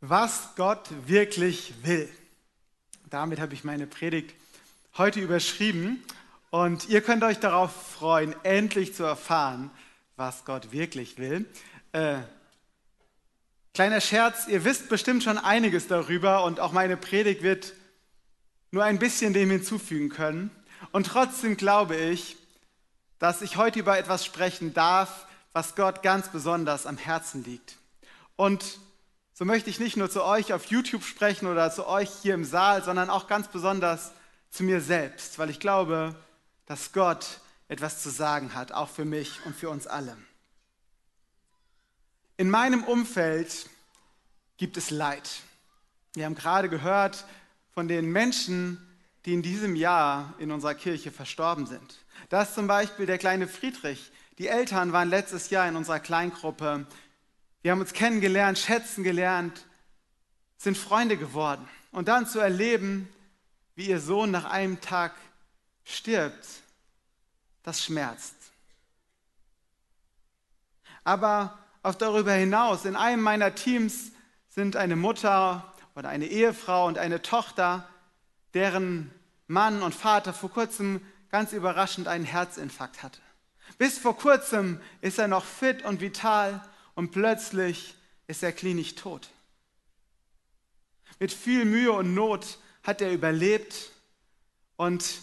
was Gott wirklich will. Damit habe ich meine Predigt heute überschrieben und ihr könnt euch darauf freuen, endlich zu erfahren, was Gott wirklich will. Äh, kleiner Scherz, ihr wisst bestimmt schon einiges darüber und auch meine Predigt wird nur ein bisschen dem hinzufügen können. Und trotzdem glaube ich, dass ich heute über etwas sprechen darf, was Gott ganz besonders am Herzen liegt. Und so möchte ich nicht nur zu euch auf YouTube sprechen oder zu euch hier im Saal, sondern auch ganz besonders zu mir selbst, weil ich glaube, dass Gott etwas zu sagen hat, auch für mich und für uns alle. In meinem Umfeld gibt es Leid. Wir haben gerade gehört von den Menschen, die in diesem Jahr in unserer Kirche verstorben sind. Da ist zum Beispiel der kleine Friedrich. Die Eltern waren letztes Jahr in unserer Kleingruppe wir haben uns kennengelernt, schätzen gelernt, sind Freunde geworden. Und dann zu erleben, wie ihr Sohn nach einem Tag stirbt, das schmerzt. Aber auch darüber hinaus, in einem meiner Teams sind eine Mutter oder eine Ehefrau und eine Tochter, deren Mann und Vater vor kurzem ganz überraschend einen Herzinfarkt hatte. Bis vor kurzem ist er noch fit und vital und plötzlich ist er klinisch tot. Mit viel Mühe und Not hat er überlebt und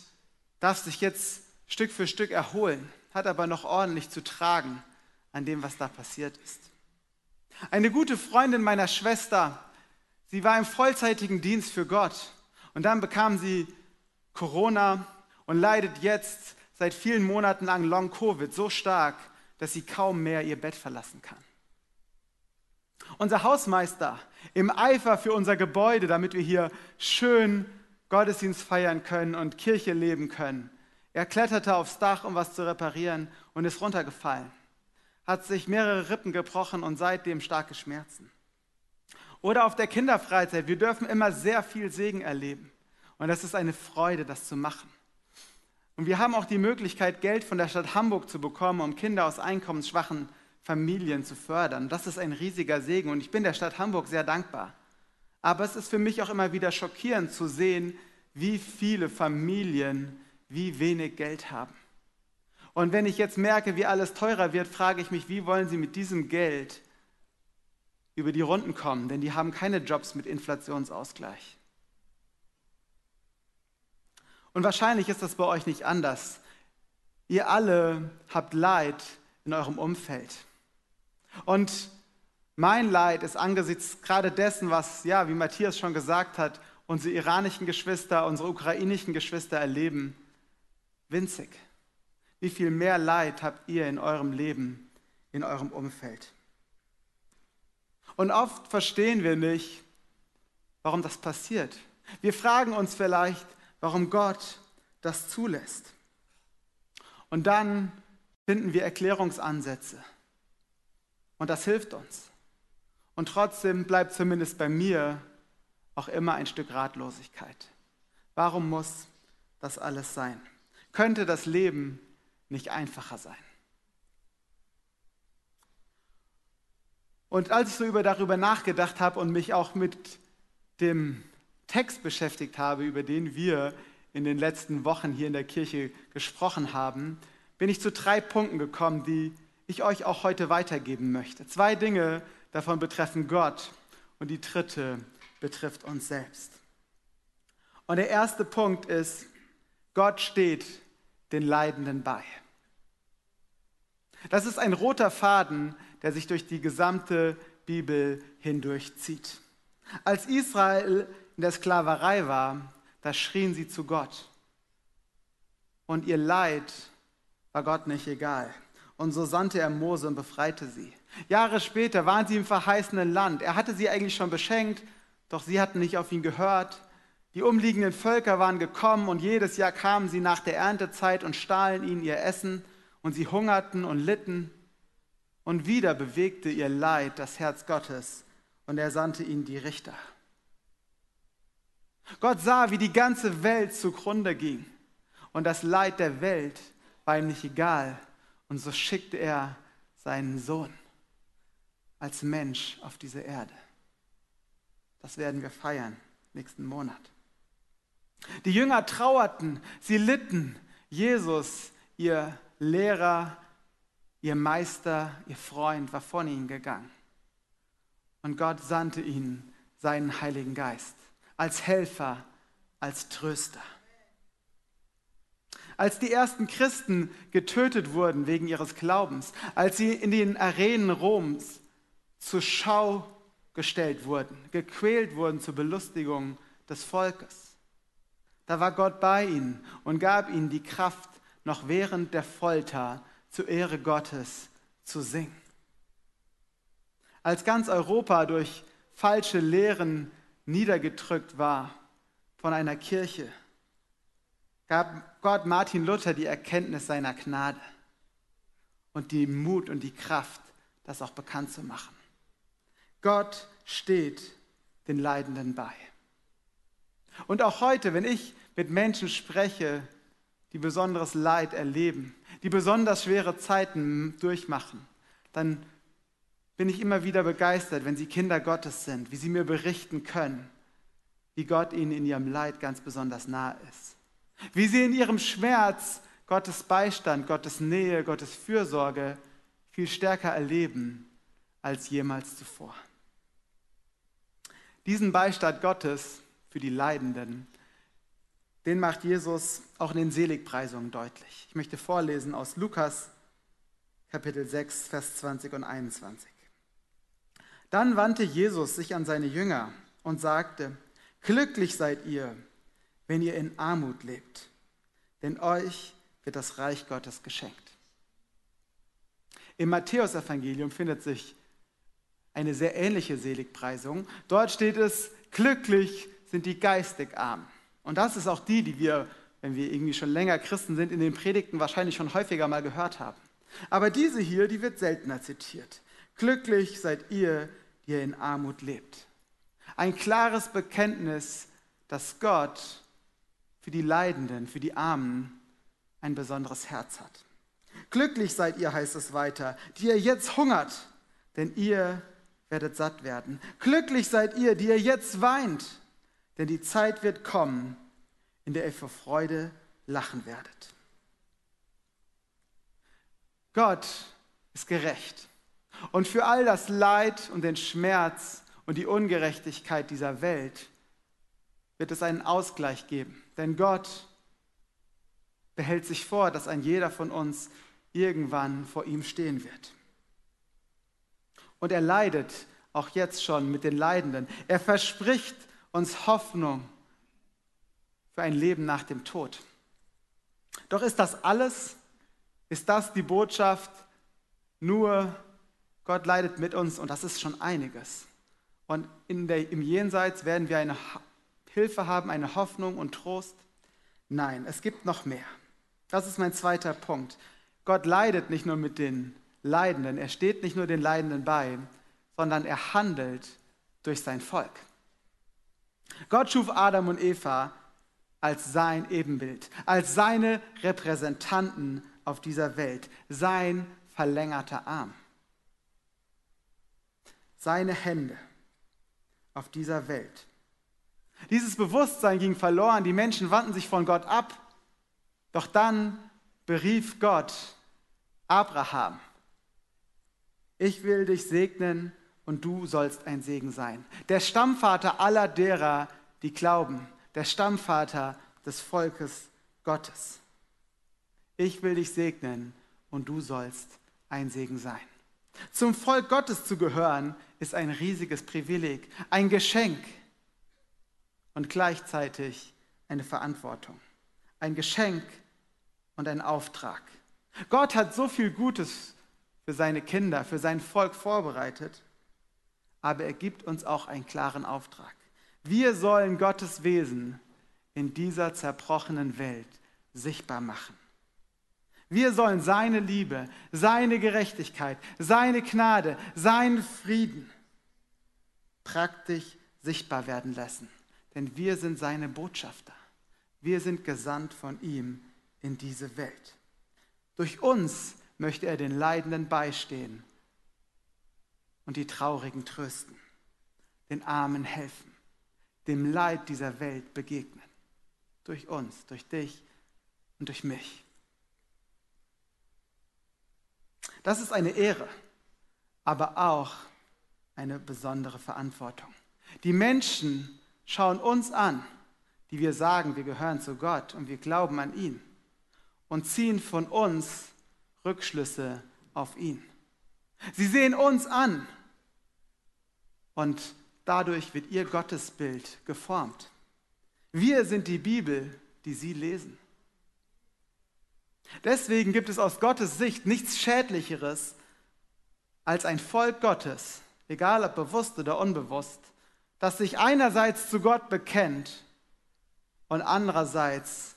darf sich jetzt Stück für Stück erholen, hat aber noch ordentlich zu tragen an dem, was da passiert ist. Eine gute Freundin meiner Schwester, sie war im vollzeitigen Dienst für Gott und dann bekam sie Corona und leidet jetzt seit vielen Monaten lang Long-Covid so stark, dass sie kaum mehr ihr Bett verlassen kann. Unser Hausmeister im Eifer für unser Gebäude, damit wir hier schön Gottesdienst feiern können und Kirche leben können. Er kletterte aufs Dach, um was zu reparieren und ist runtergefallen. Hat sich mehrere Rippen gebrochen und seitdem starke Schmerzen. Oder auf der Kinderfreizeit. Wir dürfen immer sehr viel Segen erleben. Und es ist eine Freude, das zu machen. Und wir haben auch die Möglichkeit, Geld von der Stadt Hamburg zu bekommen, um Kinder aus einkommensschwachen Familien zu fördern. Das ist ein riesiger Segen und ich bin der Stadt Hamburg sehr dankbar. Aber es ist für mich auch immer wieder schockierend zu sehen, wie viele Familien wie wenig Geld haben. Und wenn ich jetzt merke, wie alles teurer wird, frage ich mich, wie wollen sie mit diesem Geld über die Runden kommen? Denn die haben keine Jobs mit Inflationsausgleich. Und wahrscheinlich ist das bei euch nicht anders. Ihr alle habt Leid in eurem Umfeld. Und mein Leid ist angesichts gerade dessen, was, ja, wie Matthias schon gesagt hat, unsere iranischen Geschwister, unsere ukrainischen Geschwister erleben, winzig. Wie viel mehr Leid habt ihr in eurem Leben, in eurem Umfeld? Und oft verstehen wir nicht, warum das passiert. Wir fragen uns vielleicht, warum Gott das zulässt. Und dann finden wir Erklärungsansätze. Und das hilft uns. Und trotzdem bleibt zumindest bei mir auch immer ein Stück Ratlosigkeit. Warum muss das alles sein? Könnte das Leben nicht einfacher sein? Und als ich so über, darüber nachgedacht habe und mich auch mit dem Text beschäftigt habe, über den wir in den letzten Wochen hier in der Kirche gesprochen haben, bin ich zu drei Punkten gekommen, die ich euch auch heute weitergeben möchte. Zwei Dinge davon betreffen Gott und die dritte betrifft uns selbst. Und der erste Punkt ist, Gott steht den Leidenden bei. Das ist ein roter Faden, der sich durch die gesamte Bibel hindurchzieht. Als Israel in der Sklaverei war, da schrien sie zu Gott. Und ihr Leid war Gott nicht egal. Und so sandte er Mose und befreite sie. Jahre später waren sie im verheißenen Land. Er hatte sie eigentlich schon beschenkt, doch sie hatten nicht auf ihn gehört. Die umliegenden Völker waren gekommen und jedes Jahr kamen sie nach der Erntezeit und stahlen ihnen ihr Essen und sie hungerten und litten. Und wieder bewegte ihr Leid das Herz Gottes und er sandte ihnen die Richter. Gott sah, wie die ganze Welt zugrunde ging und das Leid der Welt war ihm nicht egal, und so schickte er seinen Sohn als Mensch auf diese Erde. Das werden wir feiern nächsten Monat. Die Jünger trauerten, sie litten. Jesus, ihr Lehrer, ihr Meister, ihr Freund, war von ihnen gegangen. Und Gott sandte ihnen seinen Heiligen Geist als Helfer, als Tröster. Als die ersten Christen getötet wurden wegen ihres Glaubens, als sie in den Arenen Roms zur Schau gestellt wurden, gequält wurden zur Belustigung des Volkes, da war Gott bei ihnen und gab ihnen die Kraft, noch während der Folter zur Ehre Gottes zu singen. Als ganz Europa durch falsche Lehren niedergedrückt war von einer Kirche, gab Gott Martin Luther die Erkenntnis seiner Gnade und die Mut und die Kraft, das auch bekannt zu machen. Gott steht den Leidenden bei. Und auch heute, wenn ich mit Menschen spreche, die besonderes Leid erleben, die besonders schwere Zeiten durchmachen, dann bin ich immer wieder begeistert, wenn sie Kinder Gottes sind, wie sie mir berichten können, wie Gott ihnen in ihrem Leid ganz besonders nahe ist. Wie sie in ihrem Schmerz Gottes Beistand, Gottes Nähe, Gottes Fürsorge viel stärker erleben als jemals zuvor. Diesen Beistand Gottes für die Leidenden, den macht Jesus auch in den Seligpreisungen deutlich. Ich möchte vorlesen aus Lukas Kapitel 6, Vers 20 und 21. Dann wandte Jesus sich an seine Jünger und sagte, Glücklich seid ihr, wenn ihr in Armut lebt, denn euch wird das Reich Gottes geschenkt. Im Matthäusevangelium findet sich eine sehr ähnliche Seligpreisung. Dort steht es, glücklich sind die geistig arm. Und das ist auch die, die wir, wenn wir irgendwie schon länger Christen sind, in den Predigten wahrscheinlich schon häufiger mal gehört haben. Aber diese hier, die wird seltener zitiert. Glücklich seid ihr, die ihr in Armut lebt. Ein klares Bekenntnis, dass Gott für die Leidenden, für die Armen ein besonderes Herz hat. Glücklich seid ihr, heißt es weiter, die ihr jetzt hungert, denn ihr werdet satt werden. Glücklich seid ihr, die ihr jetzt weint, denn die Zeit wird kommen, in der ihr vor Freude lachen werdet. Gott ist gerecht. Und für all das Leid und den Schmerz und die Ungerechtigkeit dieser Welt wird es einen Ausgleich geben. Denn Gott behält sich vor, dass ein jeder von uns irgendwann vor ihm stehen wird. Und er leidet auch jetzt schon mit den Leidenden. Er verspricht uns Hoffnung für ein Leben nach dem Tod. Doch ist das alles? Ist das die Botschaft? Nur Gott leidet mit uns und das ist schon einiges. Und der, im Jenseits werden wir eine Hilfe haben, eine Hoffnung und Trost. Nein, es gibt noch mehr. Das ist mein zweiter Punkt. Gott leidet nicht nur mit den Leidenden, er steht nicht nur den Leidenden bei, sondern er handelt durch sein Volk. Gott schuf Adam und Eva als sein Ebenbild, als seine Repräsentanten auf dieser Welt, sein verlängerter Arm, seine Hände auf dieser Welt. Dieses Bewusstsein ging verloren, die Menschen wandten sich von Gott ab, doch dann berief Gott Abraham. Ich will dich segnen und du sollst ein Segen sein. Der Stammvater aller derer, die glauben, der Stammvater des Volkes Gottes. Ich will dich segnen und du sollst ein Segen sein. Zum Volk Gottes zu gehören, ist ein riesiges Privileg, ein Geschenk und gleichzeitig eine Verantwortung. Ein Geschenk und ein Auftrag. Gott hat so viel Gutes für seine Kinder, für sein Volk vorbereitet aber er gibt uns auch einen klaren Auftrag. Wir sollen Gottes Wesen in dieser zerbrochenen Welt sichtbar machen. Wir sollen seine Liebe, seine Gerechtigkeit, seine Gnade, seinen Frieden praktisch sichtbar werden lassen. Denn wir sind seine Botschafter. Wir sind gesandt von ihm in diese Welt. Durch uns möchte er den Leidenden beistehen und die Traurigen trösten. den Armen helfen, dem Leid dieser Welt begegnen. Durch uns, durch dich und durch mich. Das ist eine Ehre, aber auch eine besondere Verantwortung. Die Menschen schauen uns an, die wir sagen, wir gehören zu Gott und wir glauben an ihn und ziehen von uns Rückschlüsse auf ihn. Sie sehen uns an und dadurch wird ihr Gottesbild geformt. Wir sind die Bibel, die sie lesen. Deswegen gibt es aus Gottes Sicht nichts Schädlicheres als ein Volk Gottes, egal ob bewusst oder unbewusst, das sich einerseits zu Gott bekennt und andererseits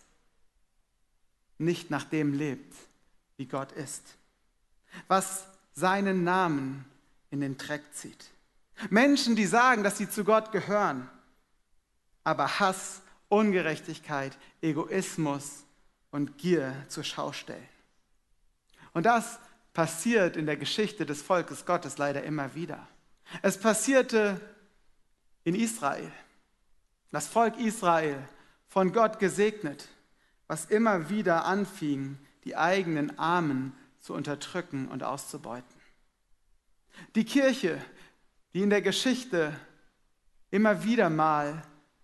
nicht nach dem lebt, wie Gott ist, was seinen Namen in den Dreck zieht. Menschen, die sagen, dass sie zu Gott gehören, aber Hass, Ungerechtigkeit, Egoismus und Gier zur Schau stellen. Und das passiert in der Geschichte des Volkes Gottes leider immer wieder. Es passierte in Israel. Das Volk Israel, von Gott gesegnet, was immer wieder anfing, die eigenen Armen zu unterdrücken und auszubeuten. Die Kirche, die in der Geschichte immer wieder mal,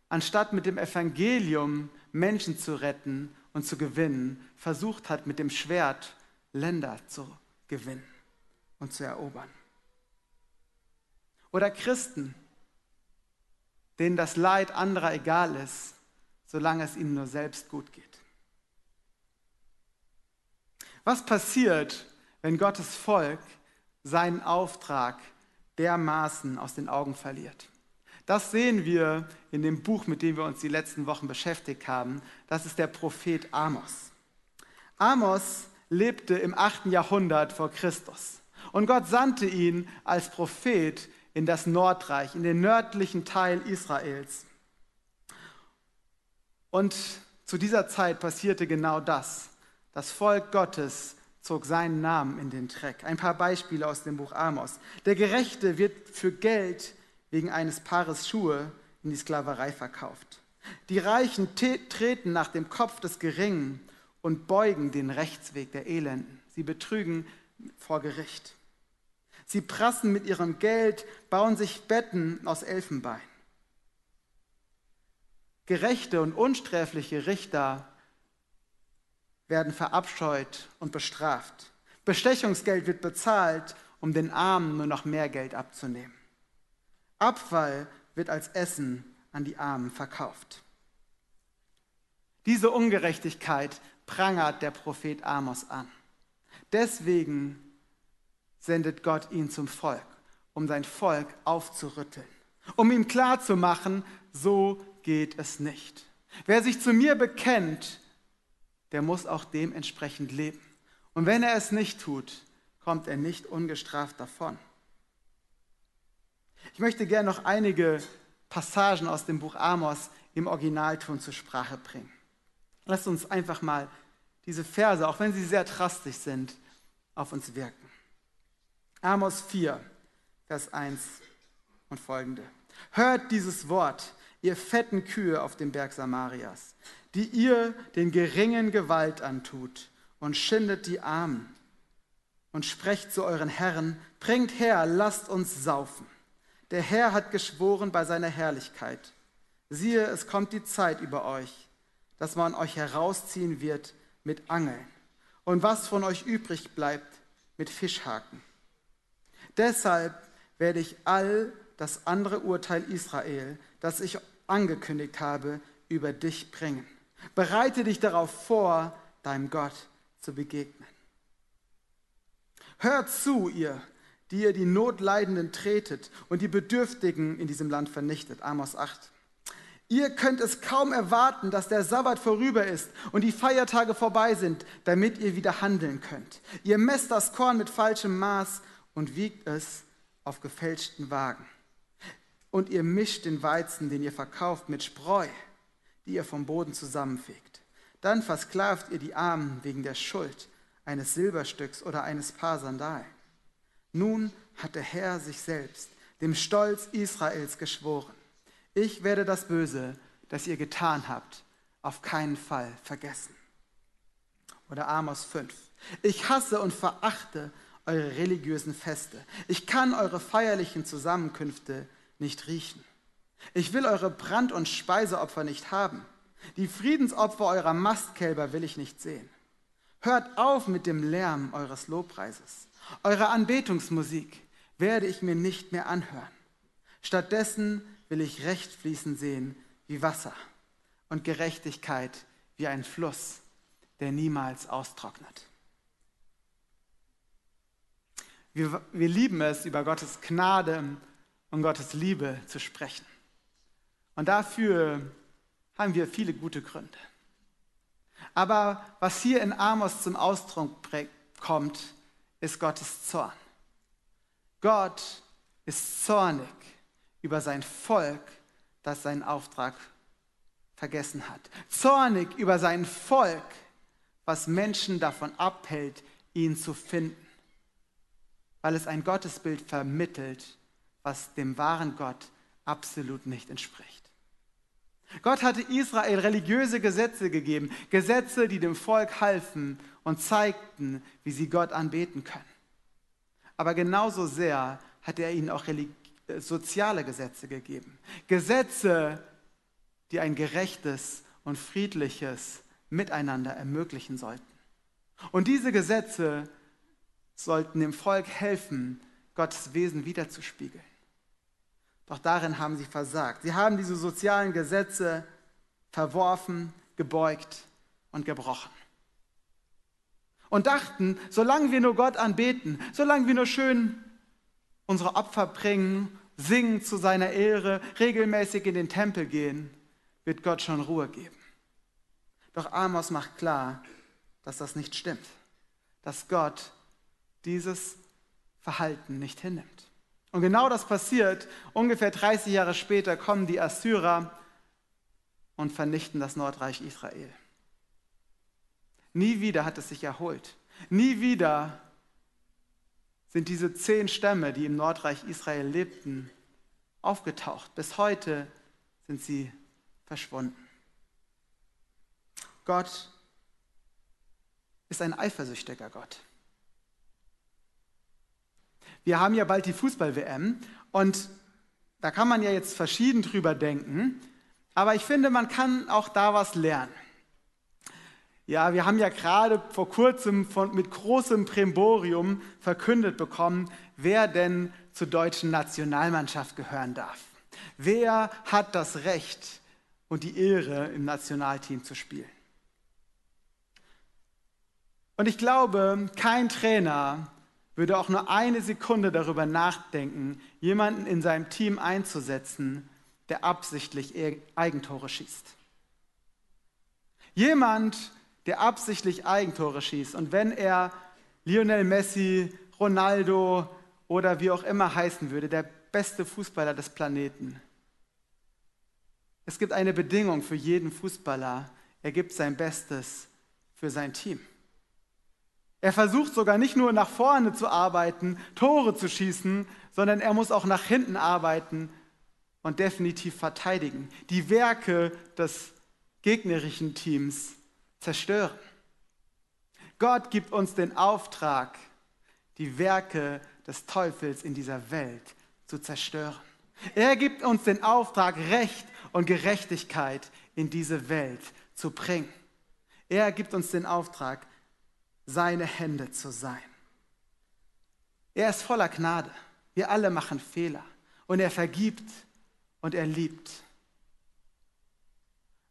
anstatt mit dem Evangelium Menschen zu retten und zu gewinnen, versucht hat, mit dem Schwert Länder zu gewinnen und zu erobern. Oder Christen, denen das Leid anderer egal ist, solange es ihnen nur selbst gut geht. Was passiert, wenn Gottes Volk seinen Auftrag dermaßen aus den Augen verliert? Das sehen wir in dem Buch, mit dem wir uns die letzten Wochen beschäftigt haben. Das ist der Prophet Amos. Amos lebte im 8. Jahrhundert vor Christus. Und Gott sandte ihn als Prophet in das Nordreich, in den nördlichen Teil Israels. Und zu dieser Zeit passierte genau das. Das Volk Gottes zog seinen Namen in den Dreck. Ein paar Beispiele aus dem Buch Amos. Der Gerechte wird für Geld wegen eines Paares Schuhe in die Sklaverei verkauft. Die Reichen treten nach dem Kopf des Geringen und beugen den Rechtsweg der Elenden. Sie betrügen vor Gericht. Sie prassen mit ihrem Geld, bauen sich Betten aus Elfenbein. Gerechte und unsträfliche Richter werden verabscheut und bestraft. Bestechungsgeld wird bezahlt, um den Armen nur noch mehr Geld abzunehmen. Abfall wird als Essen an die Armen verkauft. Diese Ungerechtigkeit prangert der Prophet Amos an. Deswegen sendet Gott ihn zum Volk, um sein Volk aufzurütteln, um ihm klarzumachen, so geht es nicht. Wer sich zu mir bekennt, der muss auch dementsprechend leben. Und wenn er es nicht tut, kommt er nicht ungestraft davon. Ich möchte gerne noch einige Passagen aus dem Buch Amos im Originalton zur Sprache bringen. Lasst uns einfach mal diese Verse, auch wenn sie sehr drastisch sind, auf uns wirken. Amos 4, Vers 1 und folgende. Hört dieses Wort, ihr fetten Kühe auf dem Berg Samarias, die ihr den Geringen Gewalt antut und schindet die Armen und sprecht zu euren Herren, bringt her, lasst uns saufen. Der Herr hat geschworen bei seiner Herrlichkeit. Siehe, es kommt die Zeit über euch, dass man euch herausziehen wird mit Angeln und was von euch übrig bleibt mit Fischhaken. Deshalb werde ich all das andere Urteil Israel, das ich angekündigt habe, über dich bringen. Bereite dich darauf vor, deinem Gott zu begegnen. Hört zu, ihr, die ihr die Notleidenden tretet und die Bedürftigen in diesem Land vernichtet. Amos 8. Ihr könnt es kaum erwarten, dass der Sabbat vorüber ist und die Feiertage vorbei sind, damit ihr wieder handeln könnt. Ihr messt das Korn mit falschem Maß und wiegt es auf gefälschten Wagen. Und ihr mischt den Weizen, den ihr verkauft, mit Spreu, die ihr vom Boden zusammenfegt. Dann versklavt ihr die Armen wegen der Schuld eines Silberstücks oder eines Paar Sandalen. Nun hat der Herr sich selbst dem Stolz Israels geschworen. Ich werde das Böse, das ihr getan habt, auf keinen Fall vergessen. Oder Amos 5. Ich hasse und verachte eure religiösen Feste. Ich kann eure feierlichen Zusammenkünfte nicht riechen. Ich will eure Brand- und Speiseopfer nicht haben. Die Friedensopfer eurer Mastkälber will ich nicht sehen. Hört auf mit dem Lärm eures Lobpreises. Eure Anbetungsmusik werde ich mir nicht mehr anhören. Stattdessen will ich Recht fließen sehen wie Wasser und Gerechtigkeit wie ein Fluss, der niemals austrocknet. Wir, wir lieben es, über Gottes Gnade und Gottes Liebe zu sprechen. Und dafür haben wir viele gute Gründe. Aber was hier in Amos zum Ausdruck kommt, ist Gottes Zorn. Gott ist zornig über sein Volk, das seinen Auftrag vergessen hat. Zornig über sein Volk, was Menschen davon abhält, ihn zu finden, weil es ein Gottesbild vermittelt, was dem wahren Gott absolut nicht entspricht. Gott hatte Israel religiöse Gesetze gegeben, Gesetze, die dem Volk halfen und zeigten, wie sie Gott anbeten können. Aber genauso sehr hat er ihnen auch soziale Gesetze gegeben. Gesetze, die ein gerechtes und friedliches Miteinander ermöglichen sollten. Und diese Gesetze sollten dem Volk helfen, Gottes Wesen wiederzuspiegeln. Doch darin haben sie versagt. Sie haben diese sozialen Gesetze verworfen, gebeugt und gebrochen. Und dachten, solange wir nur Gott anbeten, solange wir nur schön unsere Opfer bringen, singen zu seiner Ehre, regelmäßig in den Tempel gehen, wird Gott schon Ruhe geben. Doch Amos macht klar, dass das nicht stimmt, dass Gott dieses Verhalten nicht hinnimmt. Und genau das passiert. Ungefähr 30 Jahre später kommen die Assyrer und vernichten das Nordreich Israel. Nie wieder hat es sich erholt. Nie wieder sind diese zehn Stämme, die im Nordreich Israel lebten, aufgetaucht. Bis heute sind sie verschwunden. Gott ist ein eifersüchtiger Gott. Wir haben ja bald die Fußball-WM und da kann man ja jetzt verschieden drüber denken, aber ich finde, man kann auch da was lernen. Ja, wir haben ja gerade vor kurzem von, mit großem Primborium verkündet bekommen, wer denn zur deutschen Nationalmannschaft gehören darf. Wer hat das Recht und die Ehre, im Nationalteam zu spielen? Und ich glaube, kein Trainer würde auch nur eine Sekunde darüber nachdenken, jemanden in seinem Team einzusetzen, der absichtlich Eigentore schießt. Jemand, der absichtlich Eigentore schießt und wenn er Lionel Messi, Ronaldo oder wie auch immer heißen würde, der beste Fußballer des Planeten. Es gibt eine Bedingung für jeden Fußballer, er gibt sein Bestes für sein Team. Er versucht sogar nicht nur nach vorne zu arbeiten, Tore zu schießen, sondern er muss auch nach hinten arbeiten und definitiv verteidigen. Die Werke des gegnerischen Teams zerstören. Gott gibt uns den Auftrag, die Werke des Teufels in dieser Welt zu zerstören. Er gibt uns den Auftrag, Recht und Gerechtigkeit in diese Welt zu bringen. Er gibt uns den Auftrag, seine Hände zu sein. Er ist voller Gnade. Wir alle machen Fehler. Und er vergibt und er liebt.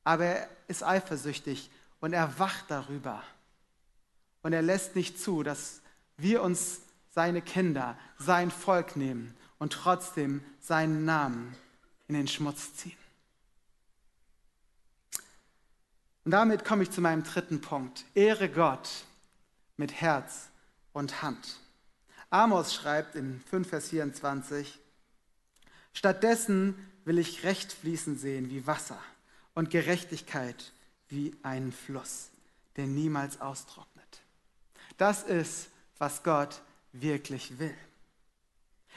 Aber er ist eifersüchtig und er wacht darüber. Und er lässt nicht zu, dass wir uns seine Kinder, sein Volk nehmen und trotzdem seinen Namen in den Schmutz ziehen. Und damit komme ich zu meinem dritten Punkt. Ehre Gott mit Herz und Hand. Amos schreibt in 5 Vers 24, Stattdessen will ich Recht fließen sehen wie Wasser und Gerechtigkeit wie einen Fluss, der niemals austrocknet. Das ist, was Gott wirklich will.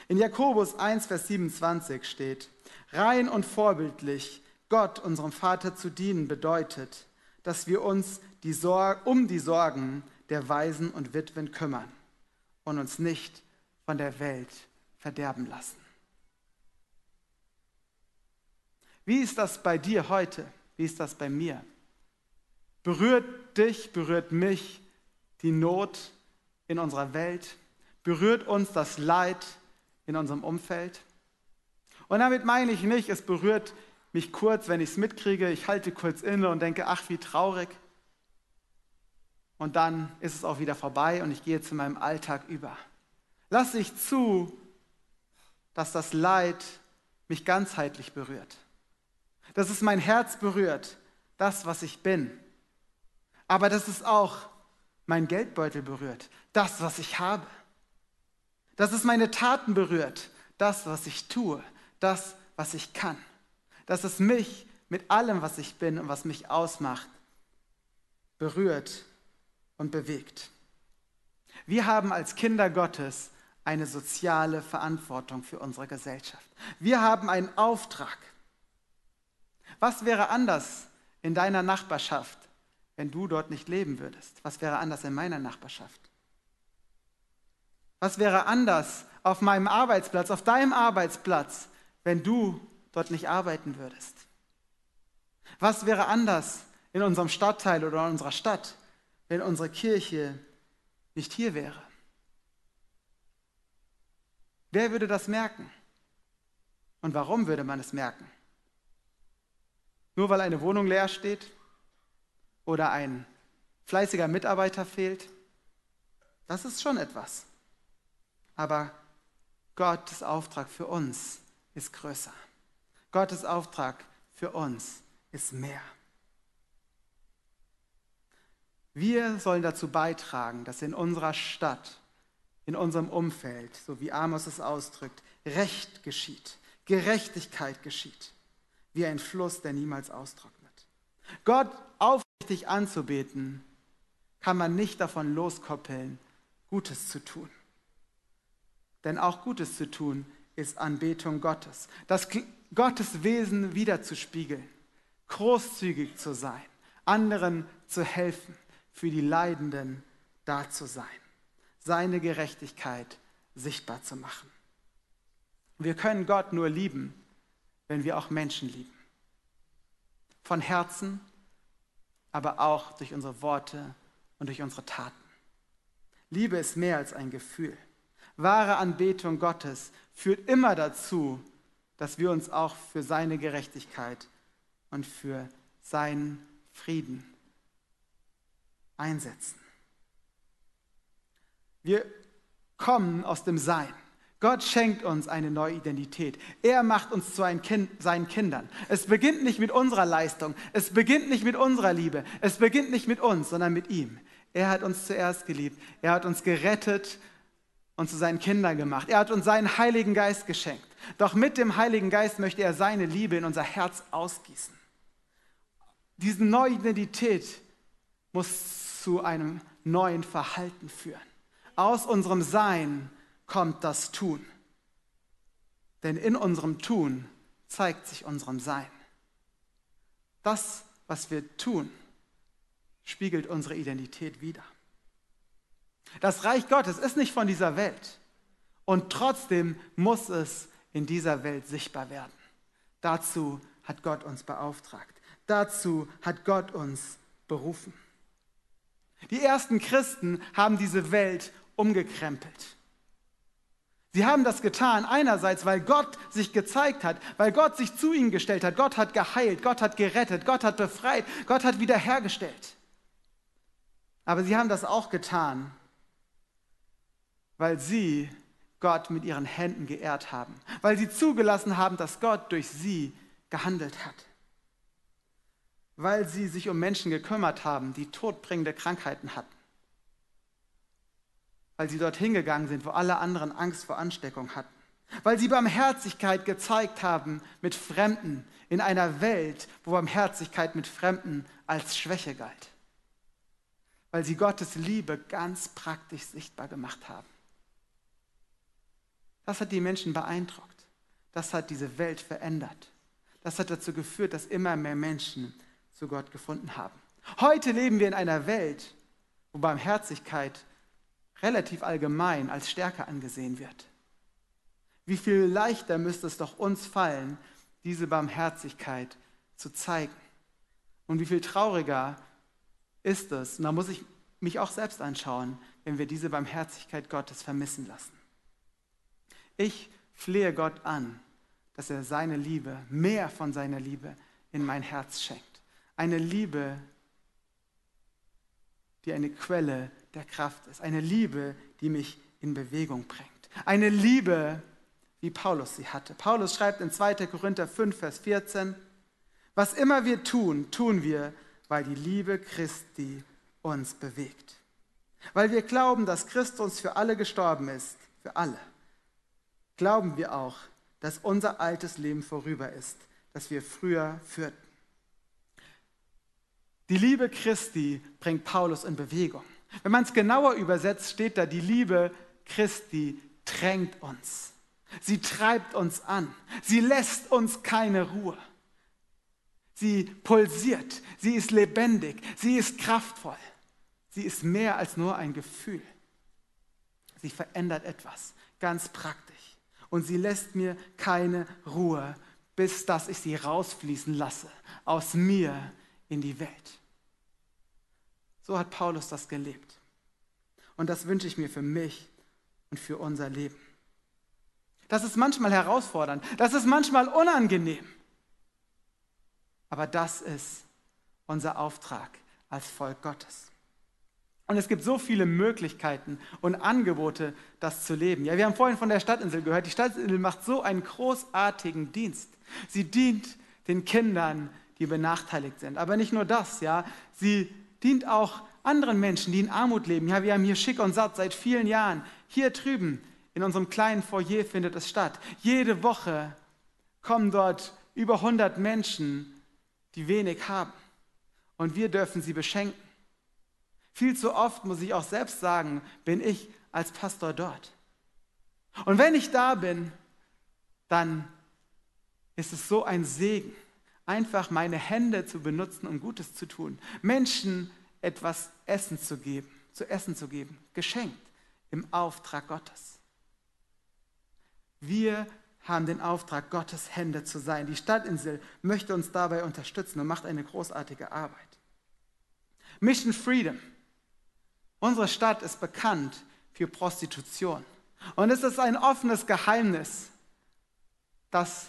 In Jakobus 1, Vers 27 steht, rein und vorbildlich Gott, unserem Vater, zu dienen bedeutet, dass wir uns die um die Sorgen der Waisen und Witwen kümmern und uns nicht von der Welt verderben lassen. Wie ist das bei dir heute? Wie ist das bei mir? Berührt dich, berührt mich die Not in unserer Welt? Berührt uns das Leid in unserem Umfeld? Und damit meine ich nicht, es berührt mich kurz, wenn ich es mitkriege, ich halte kurz inne und denke, ach, wie traurig. Und dann ist es auch wieder vorbei und ich gehe zu meinem Alltag über. Lass ich zu, dass das Leid mich ganzheitlich berührt. Dass es mein Herz berührt, das, was ich bin. Aber dass es auch mein Geldbeutel berührt, das, was ich habe. Dass es meine Taten berührt, das, was ich tue, das, was ich kann dass es mich mit allem, was ich bin und was mich ausmacht, berührt und bewegt. Wir haben als Kinder Gottes eine soziale Verantwortung für unsere Gesellschaft. Wir haben einen Auftrag. Was wäre anders in deiner Nachbarschaft, wenn du dort nicht leben würdest? Was wäre anders in meiner Nachbarschaft? Was wäre anders auf meinem Arbeitsplatz, auf deinem Arbeitsplatz, wenn du dort nicht arbeiten würdest? Was wäre anders in unserem Stadtteil oder in unserer Stadt, wenn unsere Kirche nicht hier wäre? Wer würde das merken? Und warum würde man es merken? Nur weil eine Wohnung leer steht oder ein fleißiger Mitarbeiter fehlt? Das ist schon etwas. Aber Gottes Auftrag für uns ist größer. Gottes Auftrag für uns ist mehr. Wir sollen dazu beitragen, dass in unserer Stadt, in unserem Umfeld, so wie Amos es ausdrückt, Recht geschieht, Gerechtigkeit geschieht, wie ein Fluss, der niemals austrocknet. Gott aufrichtig anzubeten, kann man nicht davon loskoppeln, Gutes zu tun. Denn auch Gutes zu tun ist Anbetung Gottes. Das Gottes Wesen wiederzuspiegeln, großzügig zu sein, anderen zu helfen, für die Leidenden da zu sein, seine Gerechtigkeit sichtbar zu machen. Wir können Gott nur lieben, wenn wir auch Menschen lieben. Von Herzen, aber auch durch unsere Worte und durch unsere Taten. Liebe ist mehr als ein Gefühl. Wahre Anbetung Gottes führt immer dazu, dass wir uns auch für seine Gerechtigkeit und für seinen Frieden einsetzen. Wir kommen aus dem Sein. Gott schenkt uns eine neue Identität. Er macht uns zu kind, seinen Kindern. Es beginnt nicht mit unserer Leistung, es beginnt nicht mit unserer Liebe, es beginnt nicht mit uns, sondern mit ihm. Er hat uns zuerst geliebt, er hat uns gerettet und zu seinen Kindern gemacht. Er hat uns seinen Heiligen Geist geschenkt. Doch mit dem Heiligen Geist möchte er seine Liebe in unser Herz ausgießen. Diese neue Identität muss zu einem neuen Verhalten führen. Aus unserem Sein kommt das Tun. Denn in unserem Tun zeigt sich unserem Sein. Das, was wir tun, spiegelt unsere Identität wider. Das Reich Gottes ist nicht von dieser Welt. Und trotzdem muss es in dieser Welt sichtbar werden. Dazu hat Gott uns beauftragt. Dazu hat Gott uns berufen. Die ersten Christen haben diese Welt umgekrempelt. Sie haben das getan einerseits, weil Gott sich gezeigt hat, weil Gott sich zu ihnen gestellt hat. Gott hat geheilt, Gott hat gerettet, Gott hat befreit, Gott hat wiederhergestellt. Aber sie haben das auch getan, weil sie Gott mit ihren Händen geehrt haben, weil sie zugelassen haben, dass Gott durch sie gehandelt hat, weil sie sich um Menschen gekümmert haben, die todbringende Krankheiten hatten, weil sie dorthin gegangen sind, wo alle anderen Angst vor Ansteckung hatten, weil sie Barmherzigkeit gezeigt haben mit Fremden in einer Welt, wo Barmherzigkeit mit Fremden als Schwäche galt, weil sie Gottes Liebe ganz praktisch sichtbar gemacht haben. Das hat die Menschen beeindruckt. Das hat diese Welt verändert. Das hat dazu geführt, dass immer mehr Menschen zu Gott gefunden haben. Heute leben wir in einer Welt, wo Barmherzigkeit relativ allgemein als Stärke angesehen wird. Wie viel leichter müsste es doch uns fallen, diese Barmherzigkeit zu zeigen. Und wie viel trauriger ist es, und da muss ich mich auch selbst anschauen, wenn wir diese Barmherzigkeit Gottes vermissen lassen. Ich flehe Gott an, dass er seine Liebe, mehr von seiner Liebe in mein Herz schenkt. Eine Liebe, die eine Quelle der Kraft ist. Eine Liebe, die mich in Bewegung bringt. Eine Liebe, wie Paulus sie hatte. Paulus schreibt in 2. Korinther 5, Vers 14, was immer wir tun, tun wir, weil die Liebe Christi uns bewegt. Weil wir glauben, dass Christus für alle gestorben ist, für alle, glauben wir auch, dass unser altes Leben vorüber ist, das wir früher führten. Die Liebe Christi bringt Paulus in Bewegung. Wenn man es genauer übersetzt, steht da, die Liebe Christi drängt uns. Sie treibt uns an. Sie lässt uns keine Ruhe. Sie pulsiert. Sie ist lebendig. Sie ist kraftvoll. Sie ist mehr als nur ein Gefühl. Sie verändert etwas, ganz praktisch. Und sie lässt mir keine Ruhe, bis dass ich sie rausfließen lasse aus mir in die Welt. So hat Paulus das gelebt. Und das wünsche ich mir für mich und für unser Leben. Das ist manchmal herausfordernd, das ist manchmal unangenehm. Aber das ist unser Auftrag als Volk Gottes. Und es gibt so viele Möglichkeiten und Angebote, das zu leben. Ja, wir haben vorhin von der Stadtinsel gehört. Die Stadtinsel macht so einen großartigen Dienst. Sie dient den Kindern, die benachteiligt sind. Aber nicht nur das, ja. Sie dient auch anderen Menschen, die in Armut leben. Ja, wir haben hier schick und satt seit vielen Jahren. Hier drüben in unserem kleinen Foyer findet es statt. Jede Woche kommen dort über 100 Menschen, die wenig haben. Und wir dürfen sie beschenken. Viel zu oft, muss ich auch selbst sagen, bin ich als Pastor dort. Und wenn ich da bin, dann ist es so ein Segen, einfach meine Hände zu benutzen, um Gutes zu tun. Menschen etwas Essen zu geben, zu essen zu geben, geschenkt im Auftrag Gottes. Wir haben den Auftrag, Gottes Hände zu sein. Die Stadtinsel möchte uns dabei unterstützen und macht eine großartige Arbeit. Mission Freedom Unsere Stadt ist bekannt für Prostitution. Und es ist ein offenes Geheimnis, dass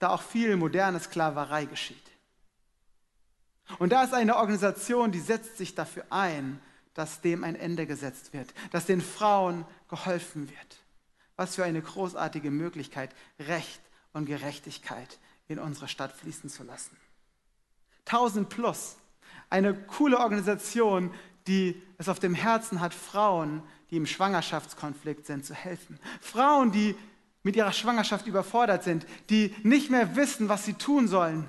da auch viel moderne Sklaverei geschieht. Und da ist eine Organisation, die setzt sich dafür ein, dass dem ein Ende gesetzt wird, dass den Frauen geholfen wird. Was für eine großartige Möglichkeit, Recht und Gerechtigkeit in unsere Stadt fließen zu lassen. 1000 Plus, eine coole Organisation, die es auf dem Herzen hat, Frauen, die im Schwangerschaftskonflikt sind, zu helfen. Frauen, die mit ihrer Schwangerschaft überfordert sind, die nicht mehr wissen, was sie tun sollen,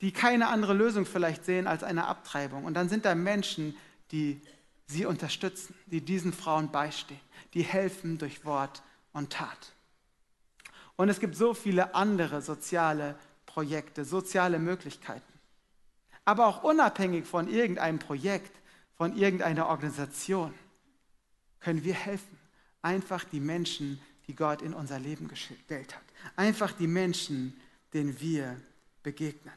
die keine andere Lösung vielleicht sehen als eine Abtreibung. Und dann sind da Menschen, die sie unterstützen, die diesen Frauen beistehen, die helfen durch Wort und Tat. Und es gibt so viele andere soziale Projekte, soziale Möglichkeiten. Aber auch unabhängig von irgendeinem Projekt von irgendeiner Organisation, können wir helfen. Einfach die Menschen, die Gott in unser Leben gestellt hat. Einfach die Menschen, denen wir begegnen.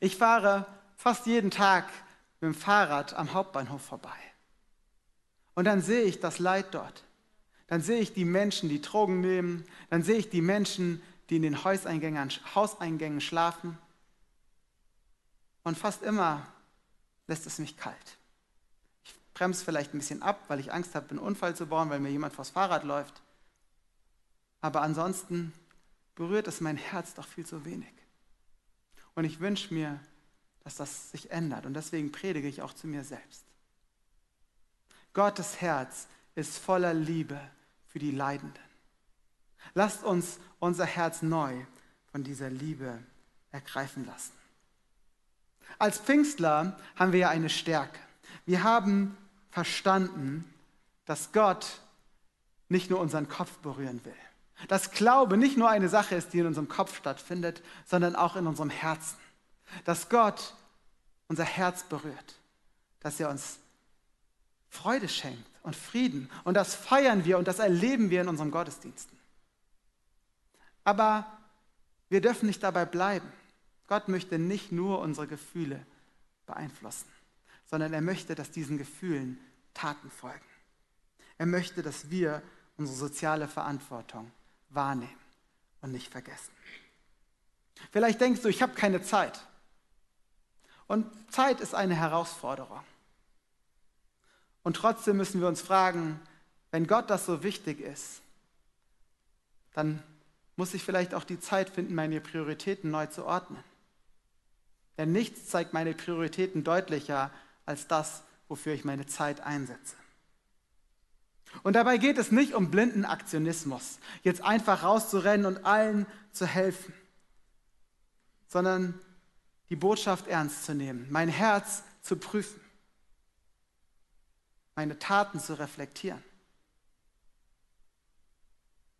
Ich fahre fast jeden Tag mit dem Fahrrad am Hauptbahnhof vorbei. Und dann sehe ich das Leid dort. Dann sehe ich die Menschen, die Drogen nehmen. Dann sehe ich die Menschen, die in den Hauseingängen, Hauseingängen schlafen. Und fast immer lässt es mich kalt. Ich bremse vielleicht ein bisschen ab, weil ich Angst habe, einen Unfall zu bauen, weil mir jemand vors Fahrrad läuft. Aber ansonsten berührt es mein Herz doch viel zu wenig. Und ich wünsche mir, dass das sich ändert. Und deswegen predige ich auch zu mir selbst. Gottes Herz ist voller Liebe für die Leidenden. Lasst uns unser Herz neu von dieser Liebe ergreifen lassen. Als Pfingstler haben wir ja eine Stärke. Wir haben verstanden, dass Gott nicht nur unseren Kopf berühren will. Dass Glaube nicht nur eine Sache ist, die in unserem Kopf stattfindet, sondern auch in unserem Herzen. Dass Gott unser Herz berührt, dass er uns Freude schenkt und Frieden. Und das feiern wir und das erleben wir in unseren Gottesdiensten. Aber wir dürfen nicht dabei bleiben. Gott möchte nicht nur unsere Gefühle beeinflussen, sondern er möchte, dass diesen Gefühlen Taten folgen. Er möchte, dass wir unsere soziale Verantwortung wahrnehmen und nicht vergessen. Vielleicht denkst du, ich habe keine Zeit. Und Zeit ist eine Herausforderung. Und trotzdem müssen wir uns fragen, wenn Gott das so wichtig ist, dann muss ich vielleicht auch die Zeit finden, meine Prioritäten neu zu ordnen. Denn nichts zeigt meine Prioritäten deutlicher als das, wofür ich meine Zeit einsetze. Und dabei geht es nicht um blinden Aktionismus, jetzt einfach rauszurennen und allen zu helfen, sondern die Botschaft ernst zu nehmen, mein Herz zu prüfen, meine Taten zu reflektieren.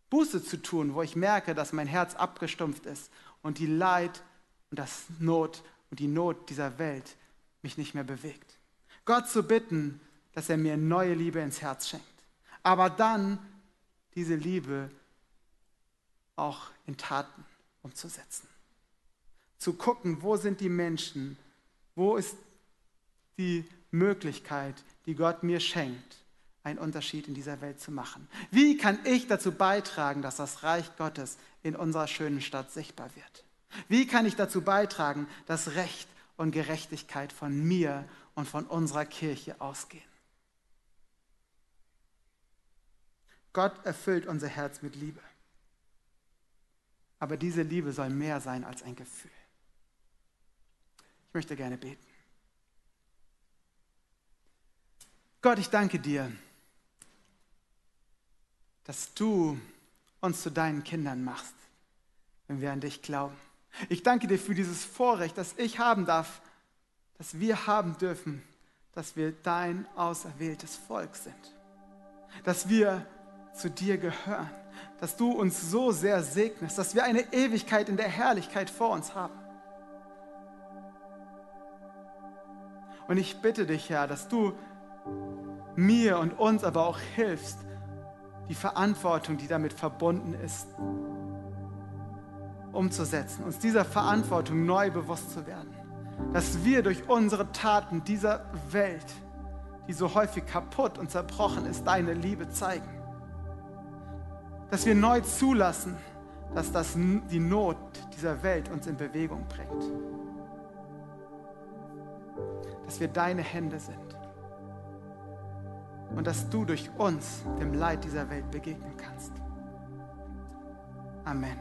Buße zu tun, wo ich merke, dass mein Herz abgestumpft ist und die Leid und das Not und die Not dieser Welt mich nicht mehr bewegt. Gott zu bitten, dass er mir neue Liebe ins Herz schenkt. Aber dann diese Liebe auch in Taten umzusetzen. Zu gucken, wo sind die Menschen, wo ist die Möglichkeit, die Gott mir schenkt, einen Unterschied in dieser Welt zu machen. Wie kann ich dazu beitragen, dass das Reich Gottes in unserer schönen Stadt sichtbar wird? Wie kann ich dazu beitragen, dass Recht und Gerechtigkeit von mir und von unserer Kirche ausgehen? Gott erfüllt unser Herz mit Liebe. Aber diese Liebe soll mehr sein als ein Gefühl. Ich möchte gerne beten. Gott, ich danke dir, dass du uns zu deinen Kindern machst, wenn wir an dich glauben. Ich danke dir für dieses Vorrecht, das ich haben darf, dass wir haben dürfen, dass wir dein auserwähltes Volk sind. Dass wir zu dir gehören. Dass du uns so sehr segnest, dass wir eine Ewigkeit in der Herrlichkeit vor uns haben. Und ich bitte dich, Herr, dass du mir und uns aber auch hilfst, die Verantwortung, die damit verbunden ist, umzusetzen, uns dieser Verantwortung neu bewusst zu werden, dass wir durch unsere Taten dieser Welt, die so häufig kaputt und zerbrochen ist, deine Liebe zeigen. Dass wir neu zulassen, dass das die Not dieser Welt uns in Bewegung bringt. Dass wir deine Hände sind. Und dass du durch uns dem Leid dieser Welt begegnen kannst. Amen.